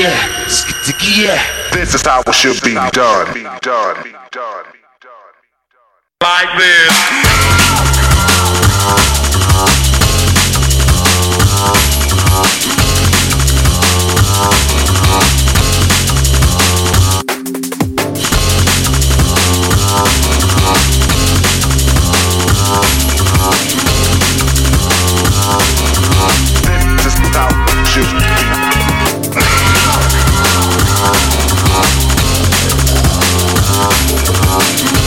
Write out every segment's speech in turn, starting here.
This is how it should be done. Like this. to me.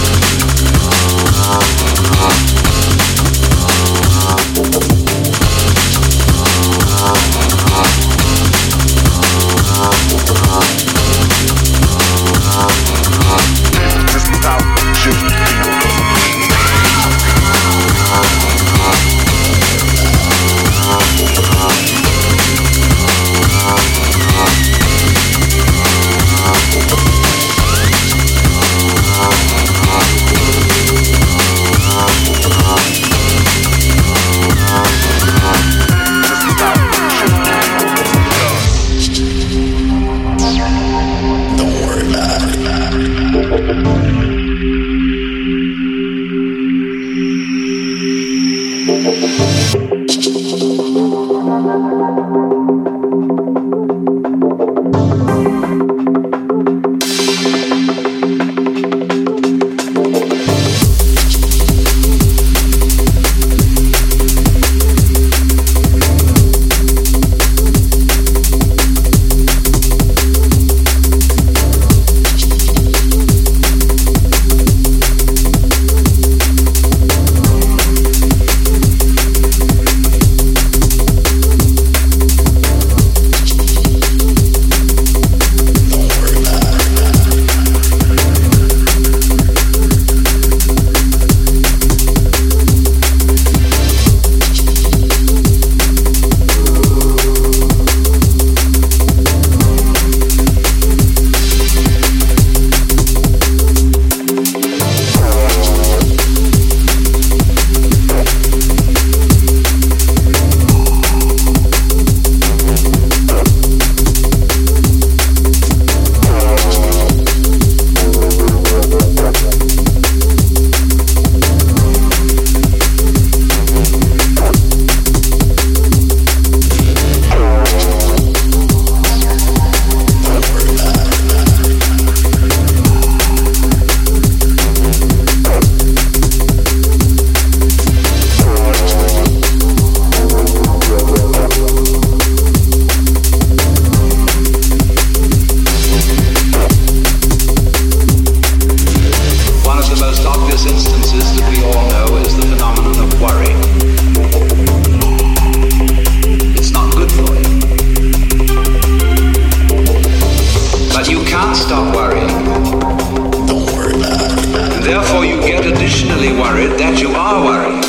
therefore you get additionally worried that you are worried.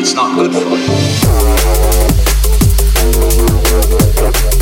It's not good for you.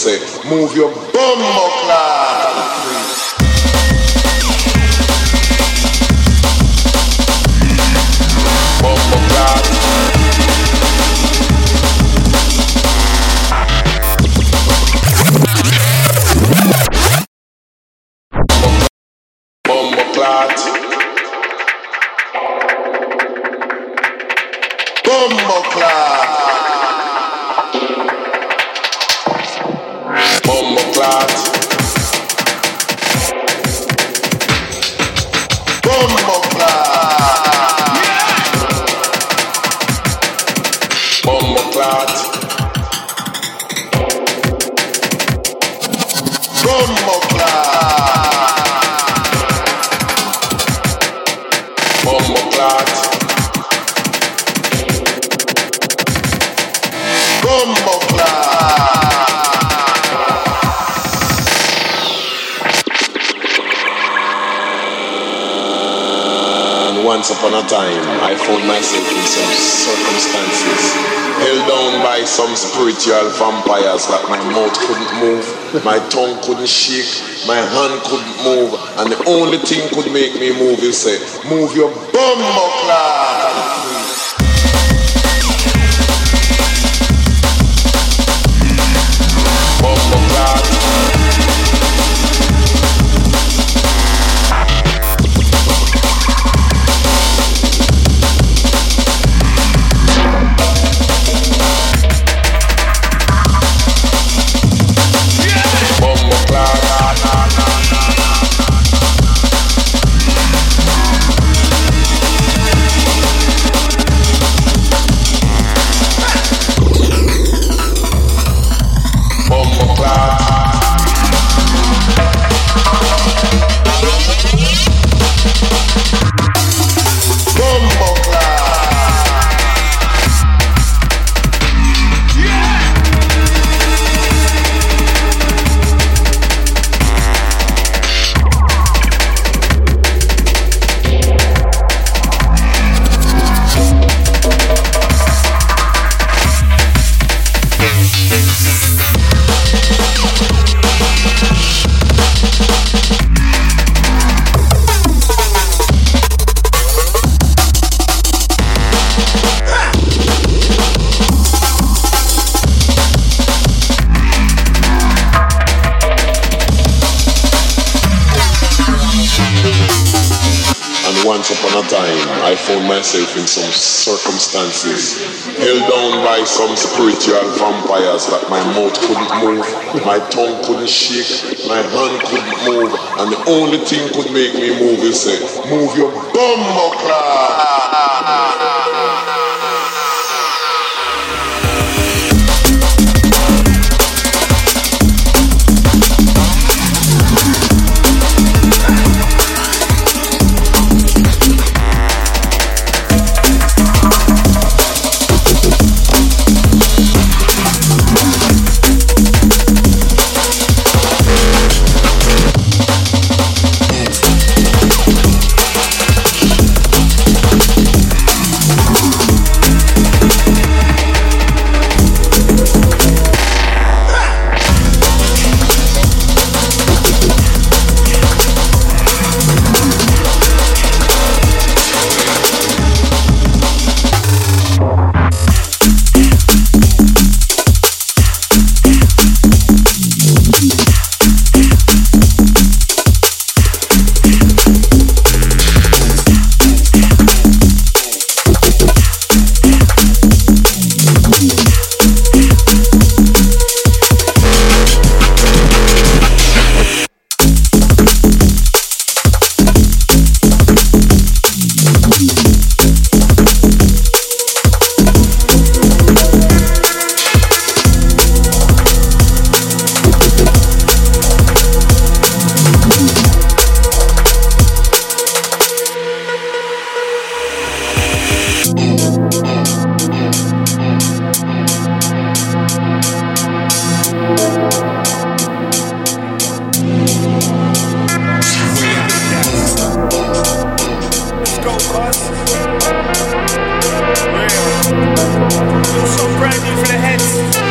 Say, move your I found myself in some circumstances, held down by some spiritual vampires that my mouth couldn't move, my tongue couldn't shake, my hand couldn't move, and the only thing could make me move is say, move your bumbaclart. Some spiritual vampires that my mouth couldn't move, my tongue couldn't shake, my hand couldn't move, and the only thing could make me move is say, move your bum, important for the heads.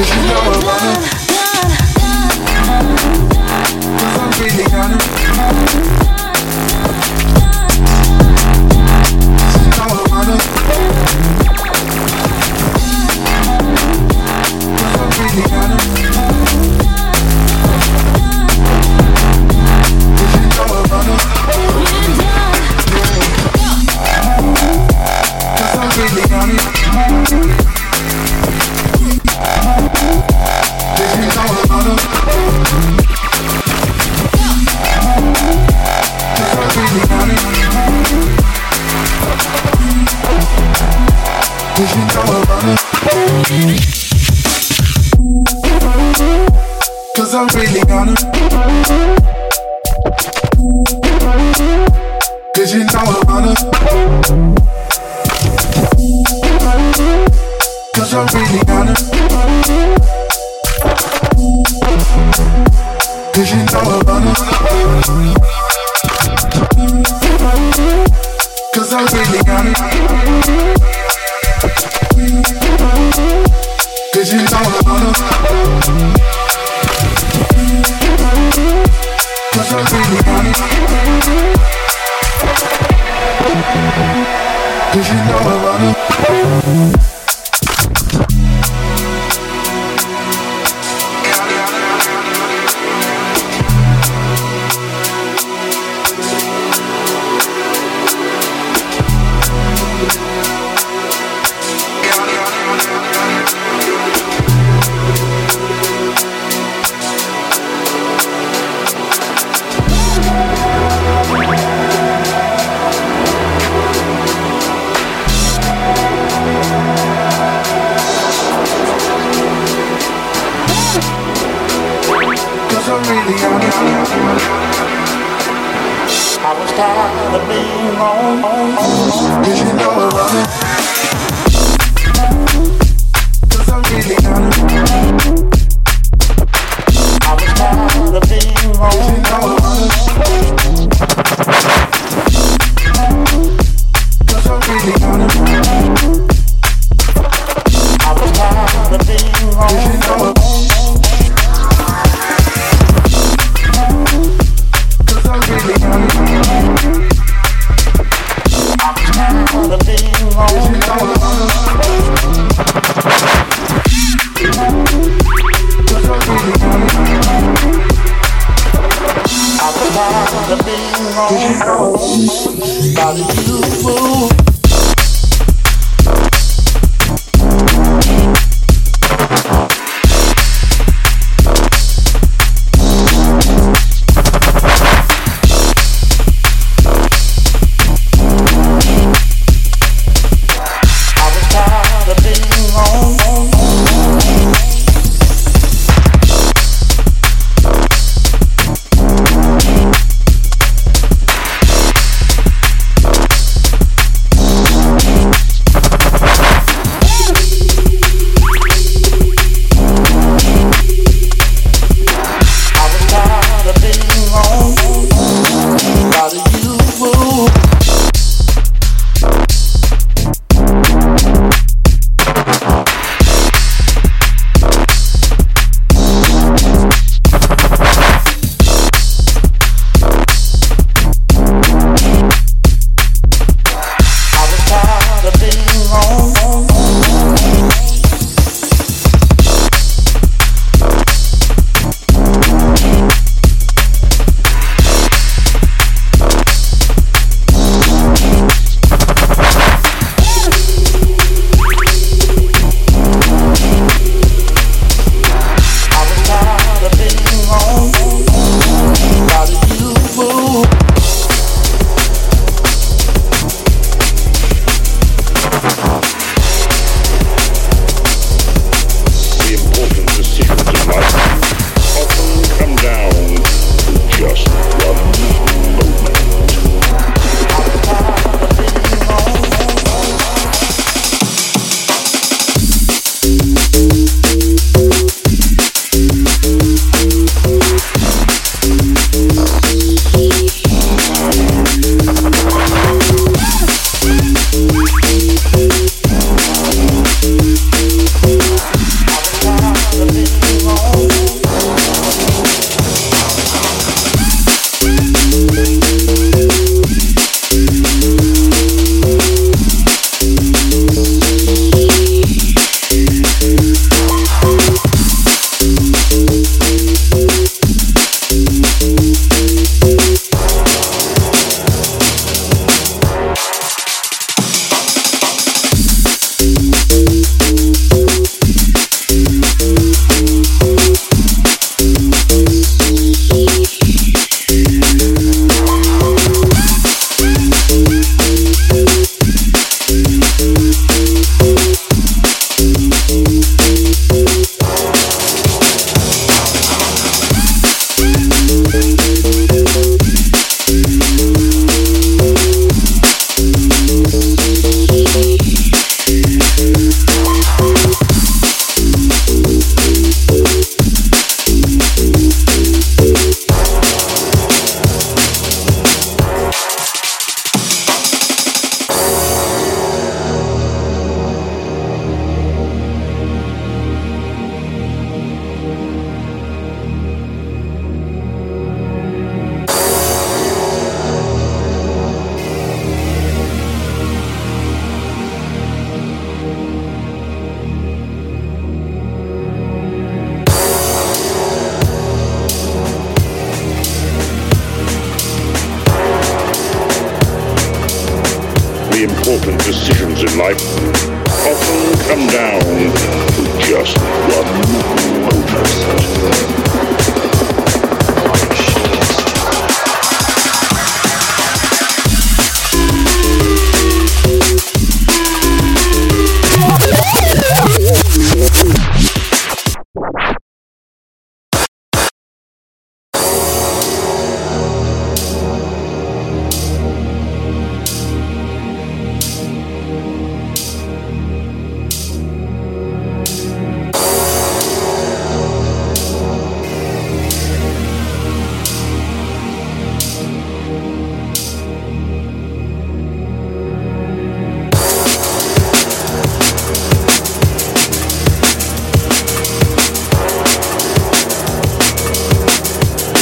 Cause you know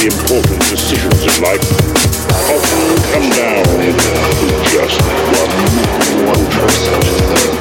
important decisions in life often come down to just one, one person.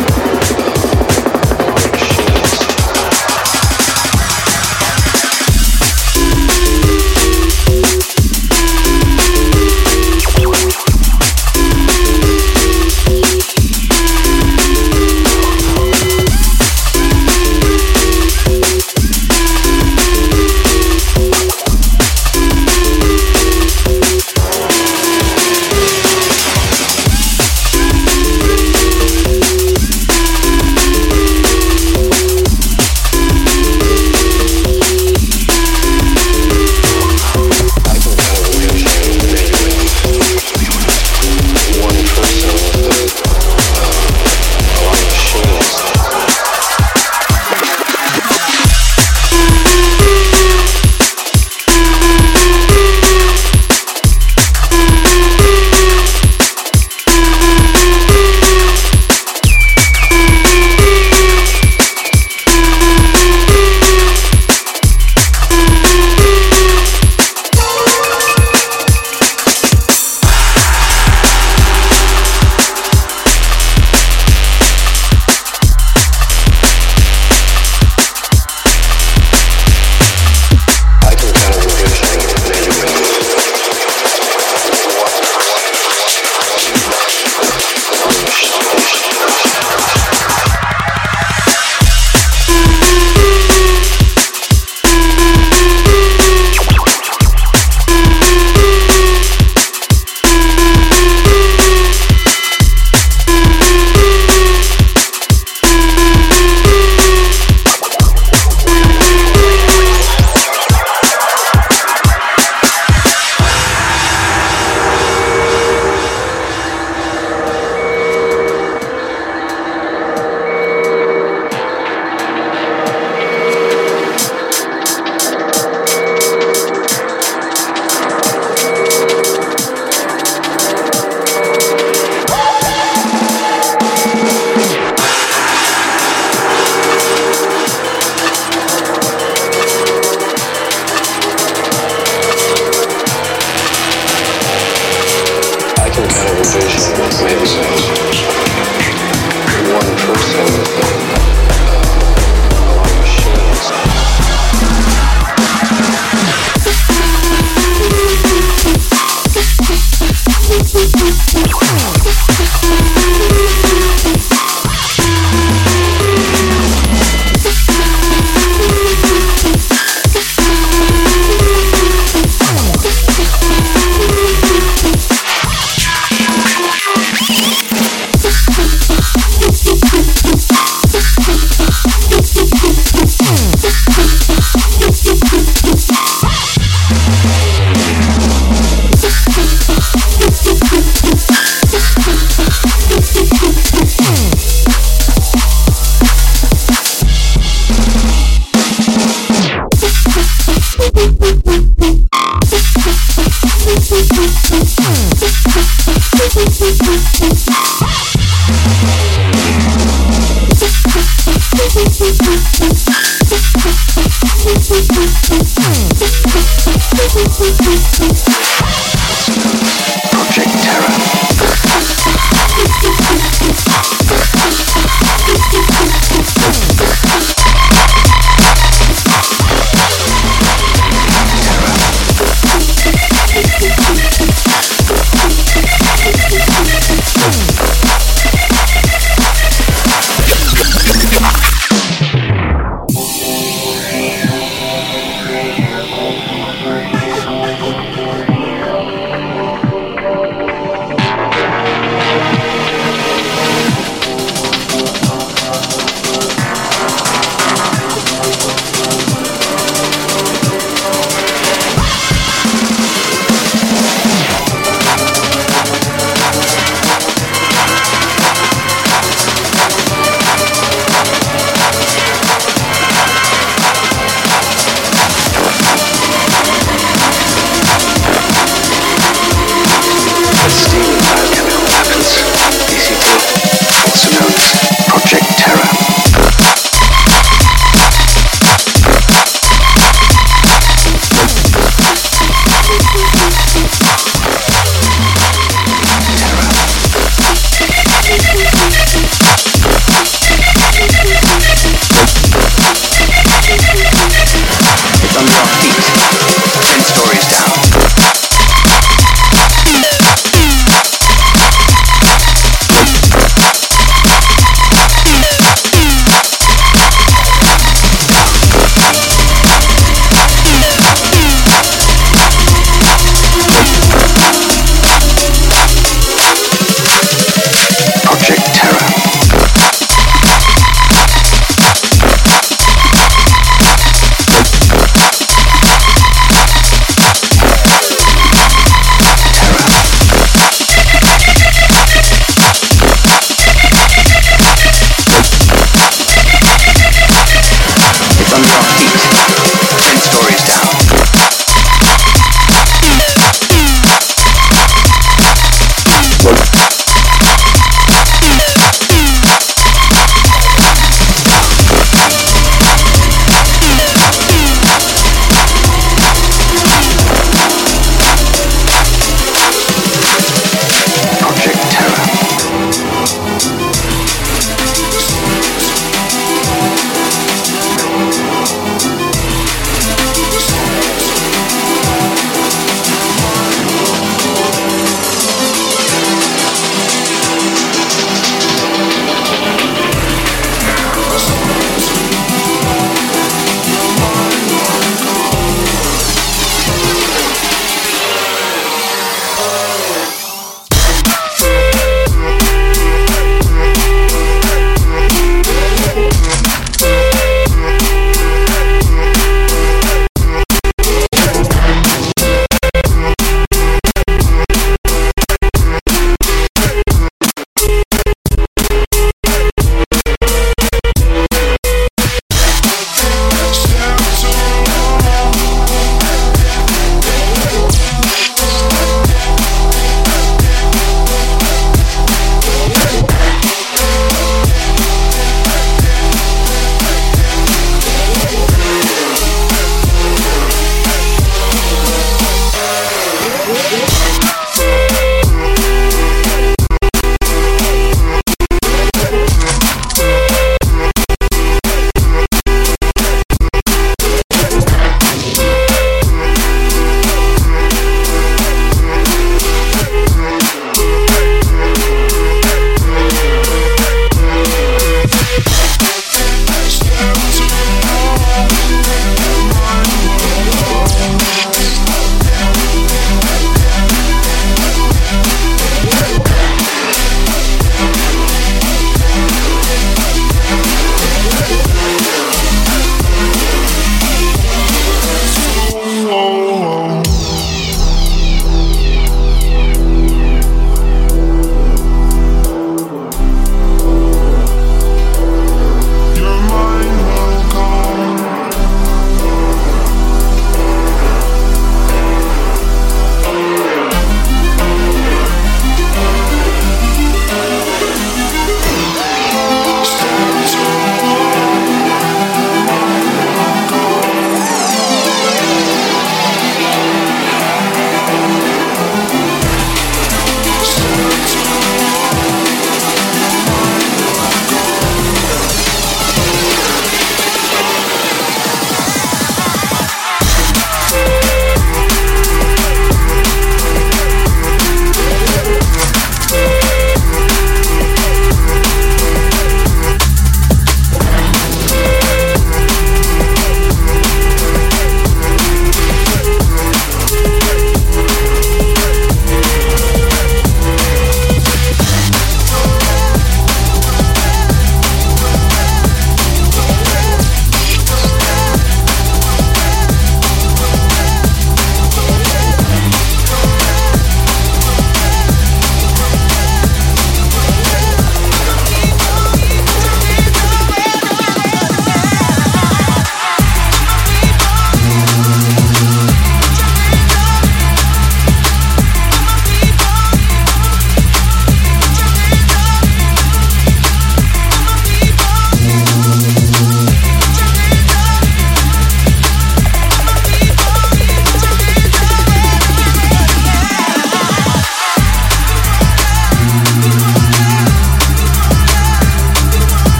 Thank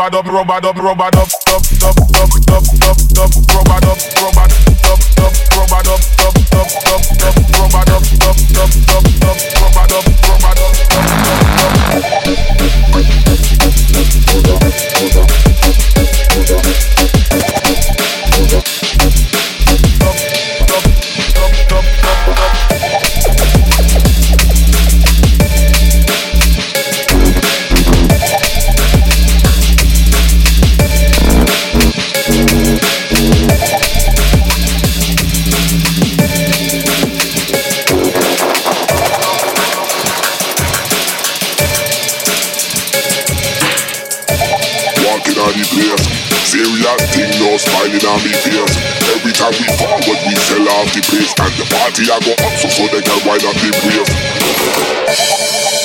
rubber dub, rubber dub, rubber dub, dub, dub, me face. Every time we forward, we sell off the place, and the party I go up so so they can wind up the place.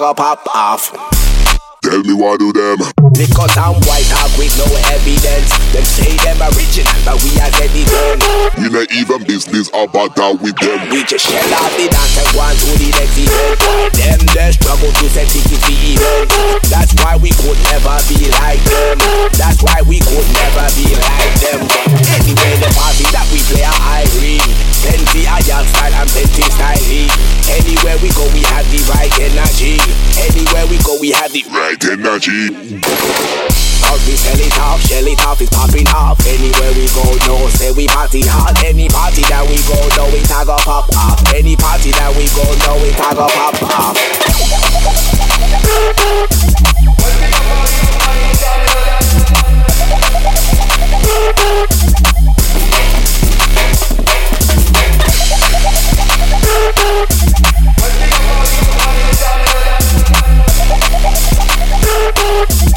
We pop off Tell me what do them. We not even business about that with them. We just shell out the dance and go on to the next event. Them they struggle to sell tickets to That's why we could never be like them. That's why we could never be like them. Anyway the party that we play are Irene Plenty of young style and plenty styling. Anywhere we go we have the right energy. Anywhere we go we have the Right energy out, we sell it off. Shell it off, it's popping off. Anywhere we go, no, say we party hard. Any party that we go, no, we tag a pop off. Any party that we go, no, we tag a pop off. Thank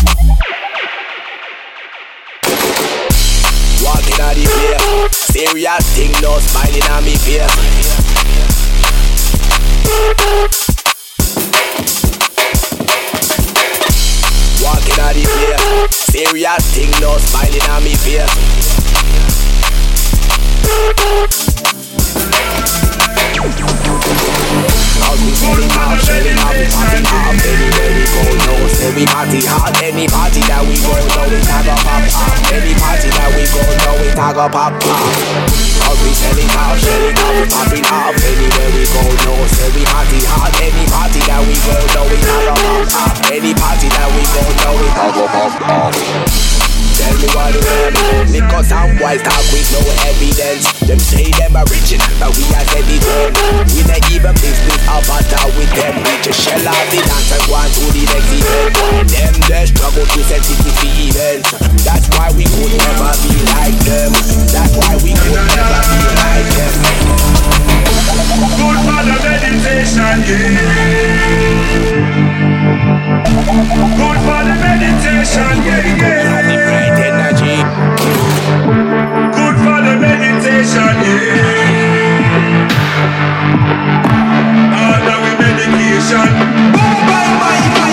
Serious thing, no smiling on me face. Walking out the place. Serious thing, no smiling on me face. Cause we selling out, selling out, we party hard Anywhere we go, no, say we party hard Any party that we go, no, we tag a pop pop Any party that we go, no, we tag a pop pop Cause we selling out, selling out, we popping off Anywhere we go, no, say we party hard Any party that we go, no, we tag a pop pop Any party that we go, no, we tag a pop pop Tell me what it is. Because some boys talk with no evidence. Them say them are original, but we are it wrong. We not even business about that with them. We just shell out the dance and go on to the next event. Them they struggle to set it the event. That's why we could never be like them. That's why we could never be like them. Good for the meditation, yeah. Good for the meditation, yeah, yeah. Good for the meditation, yeah. We medication. Good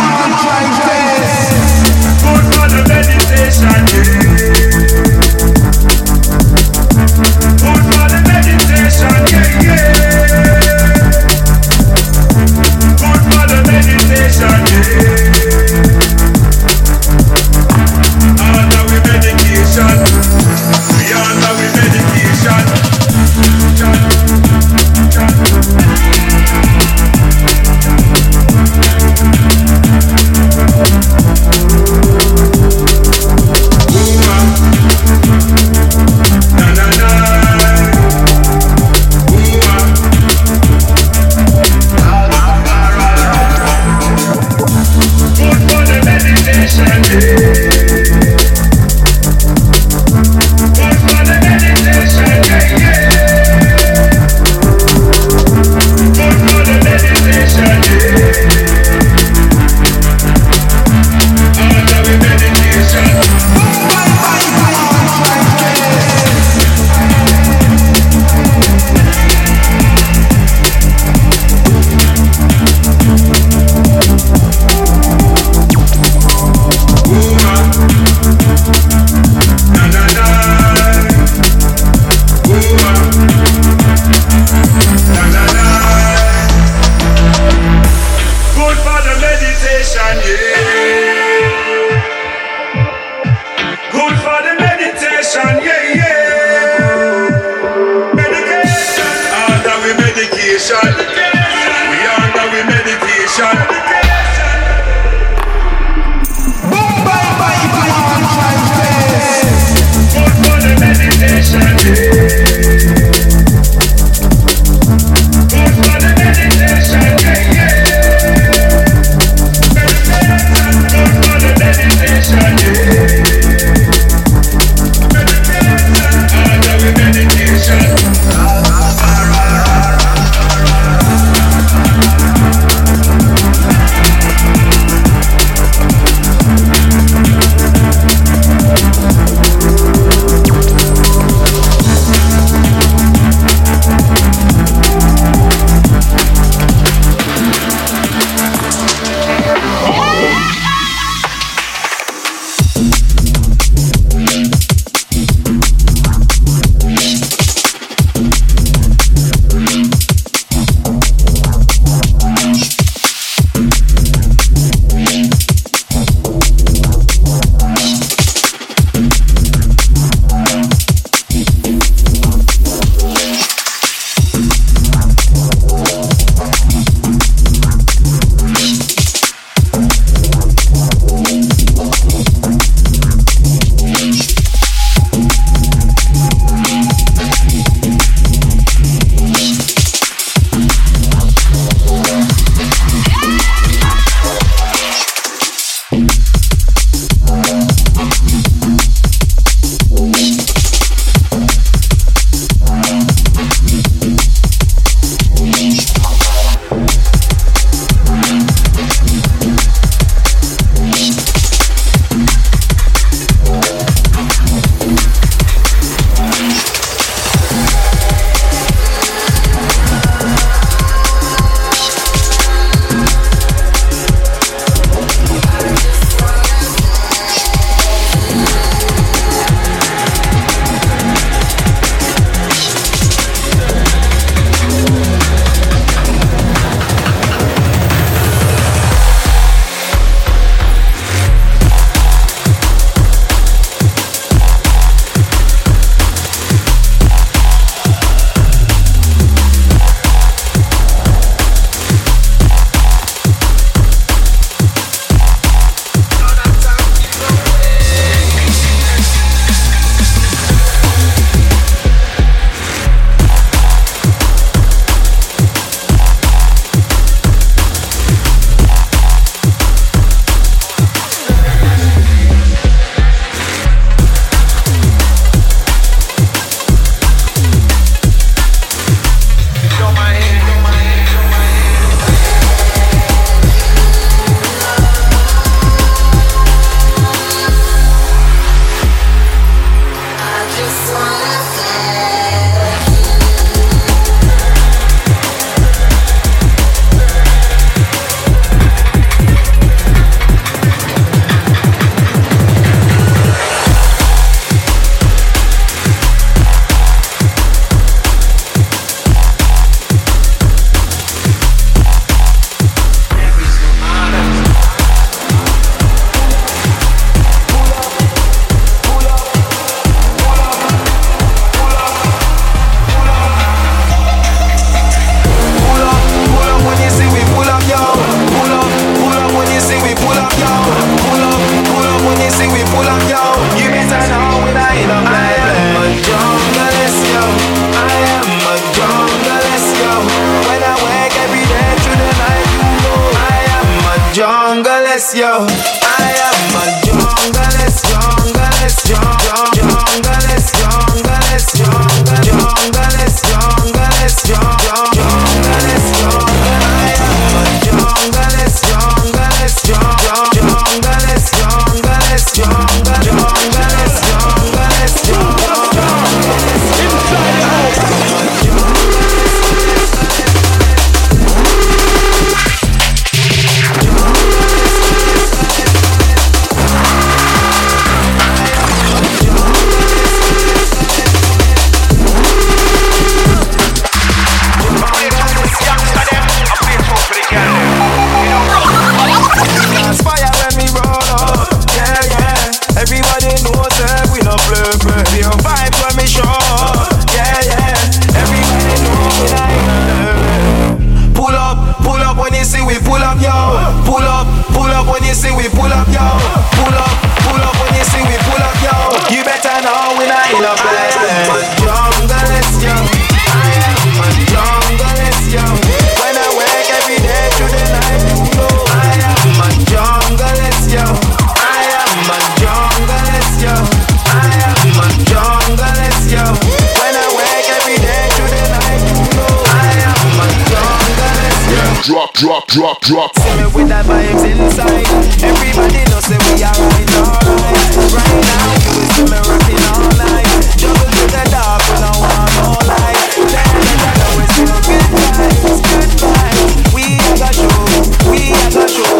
drop, drop. Summer with the vibes inside. Everybody knows that we are right, alright. Right now, you see me rapping all night. Juggle to the dark, we don't want no light. Tell I know it's still good vibes, good vibes. We are the show, we are the show.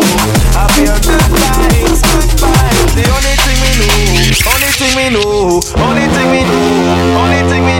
I feel good vibes, good vibes. The only thing we know, only thing we know, only thing we know, only thing we know.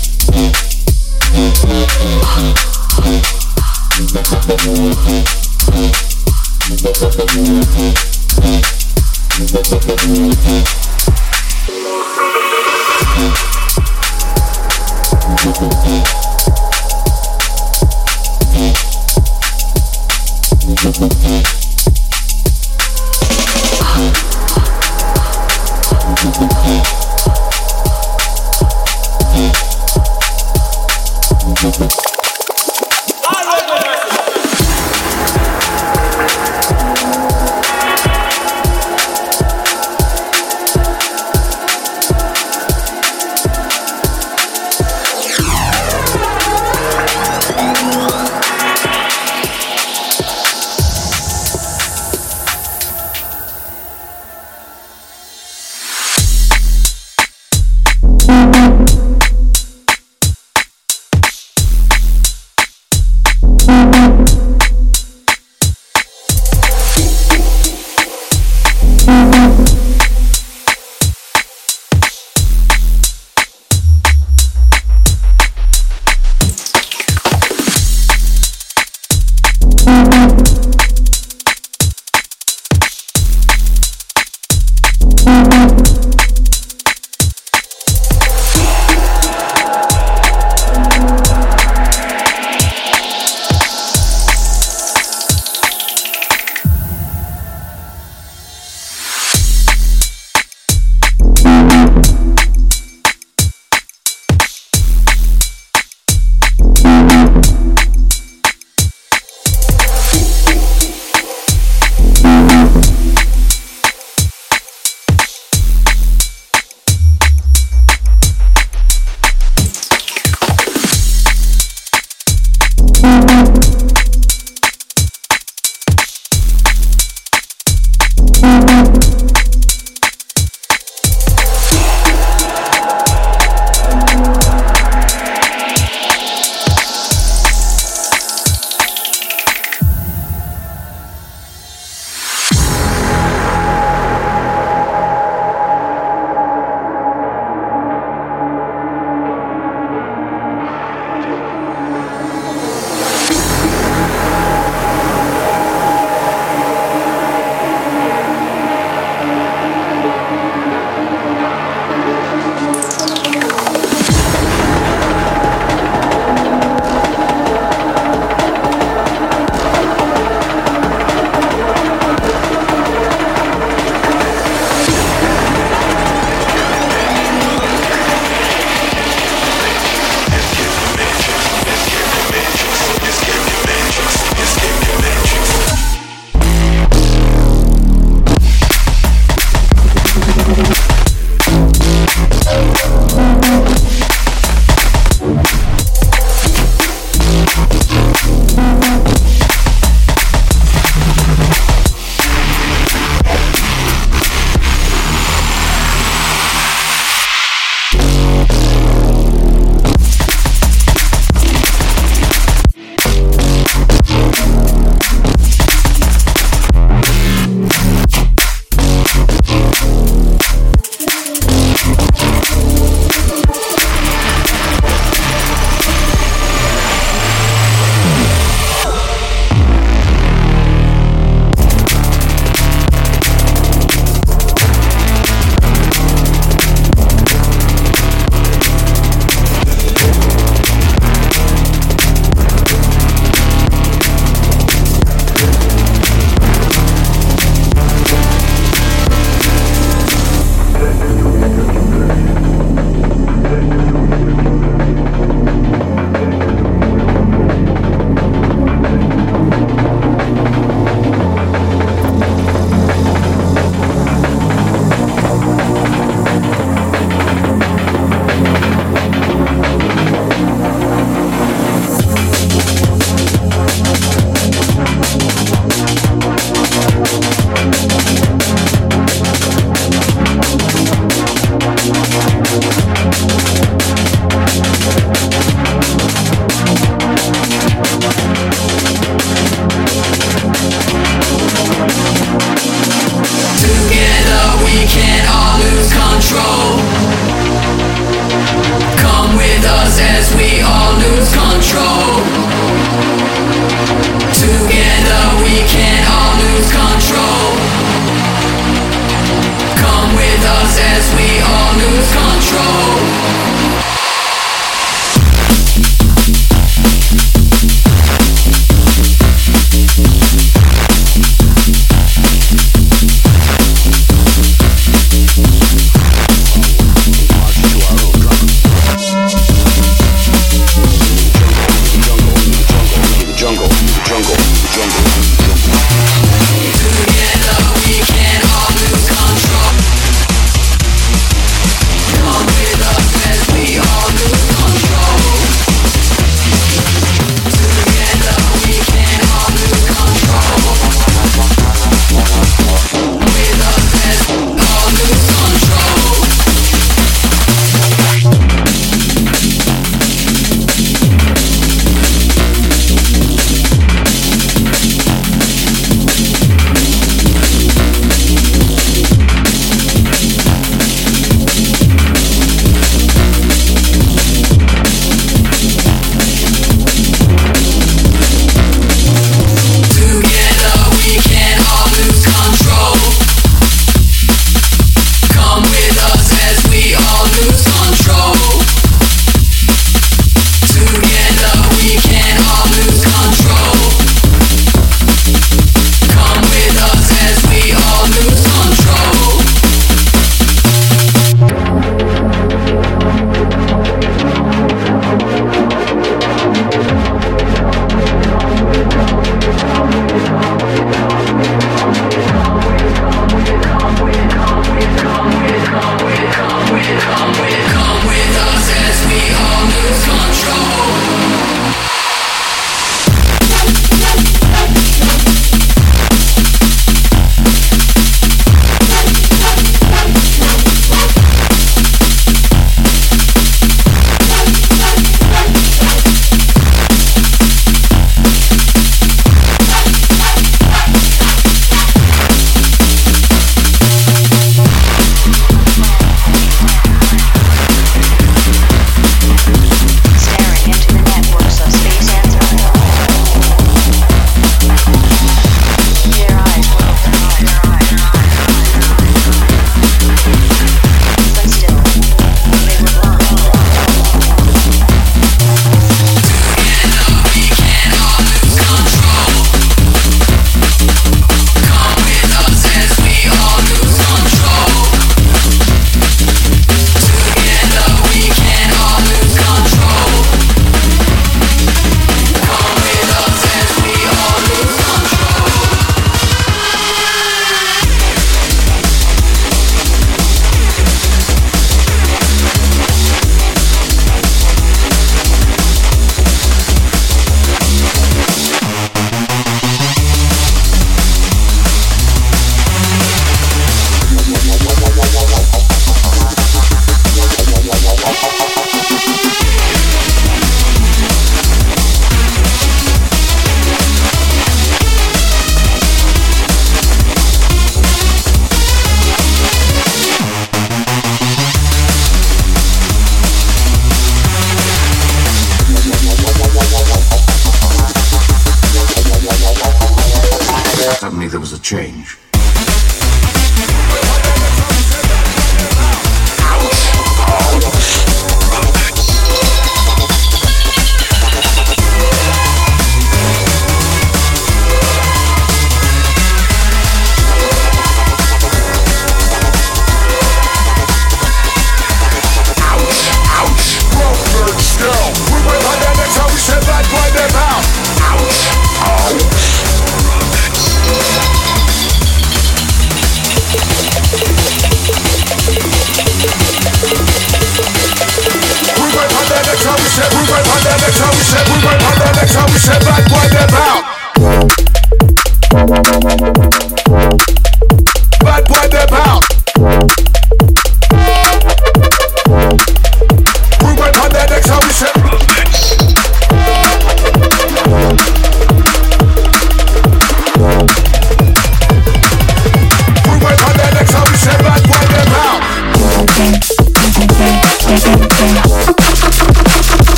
Thank you.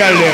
A tune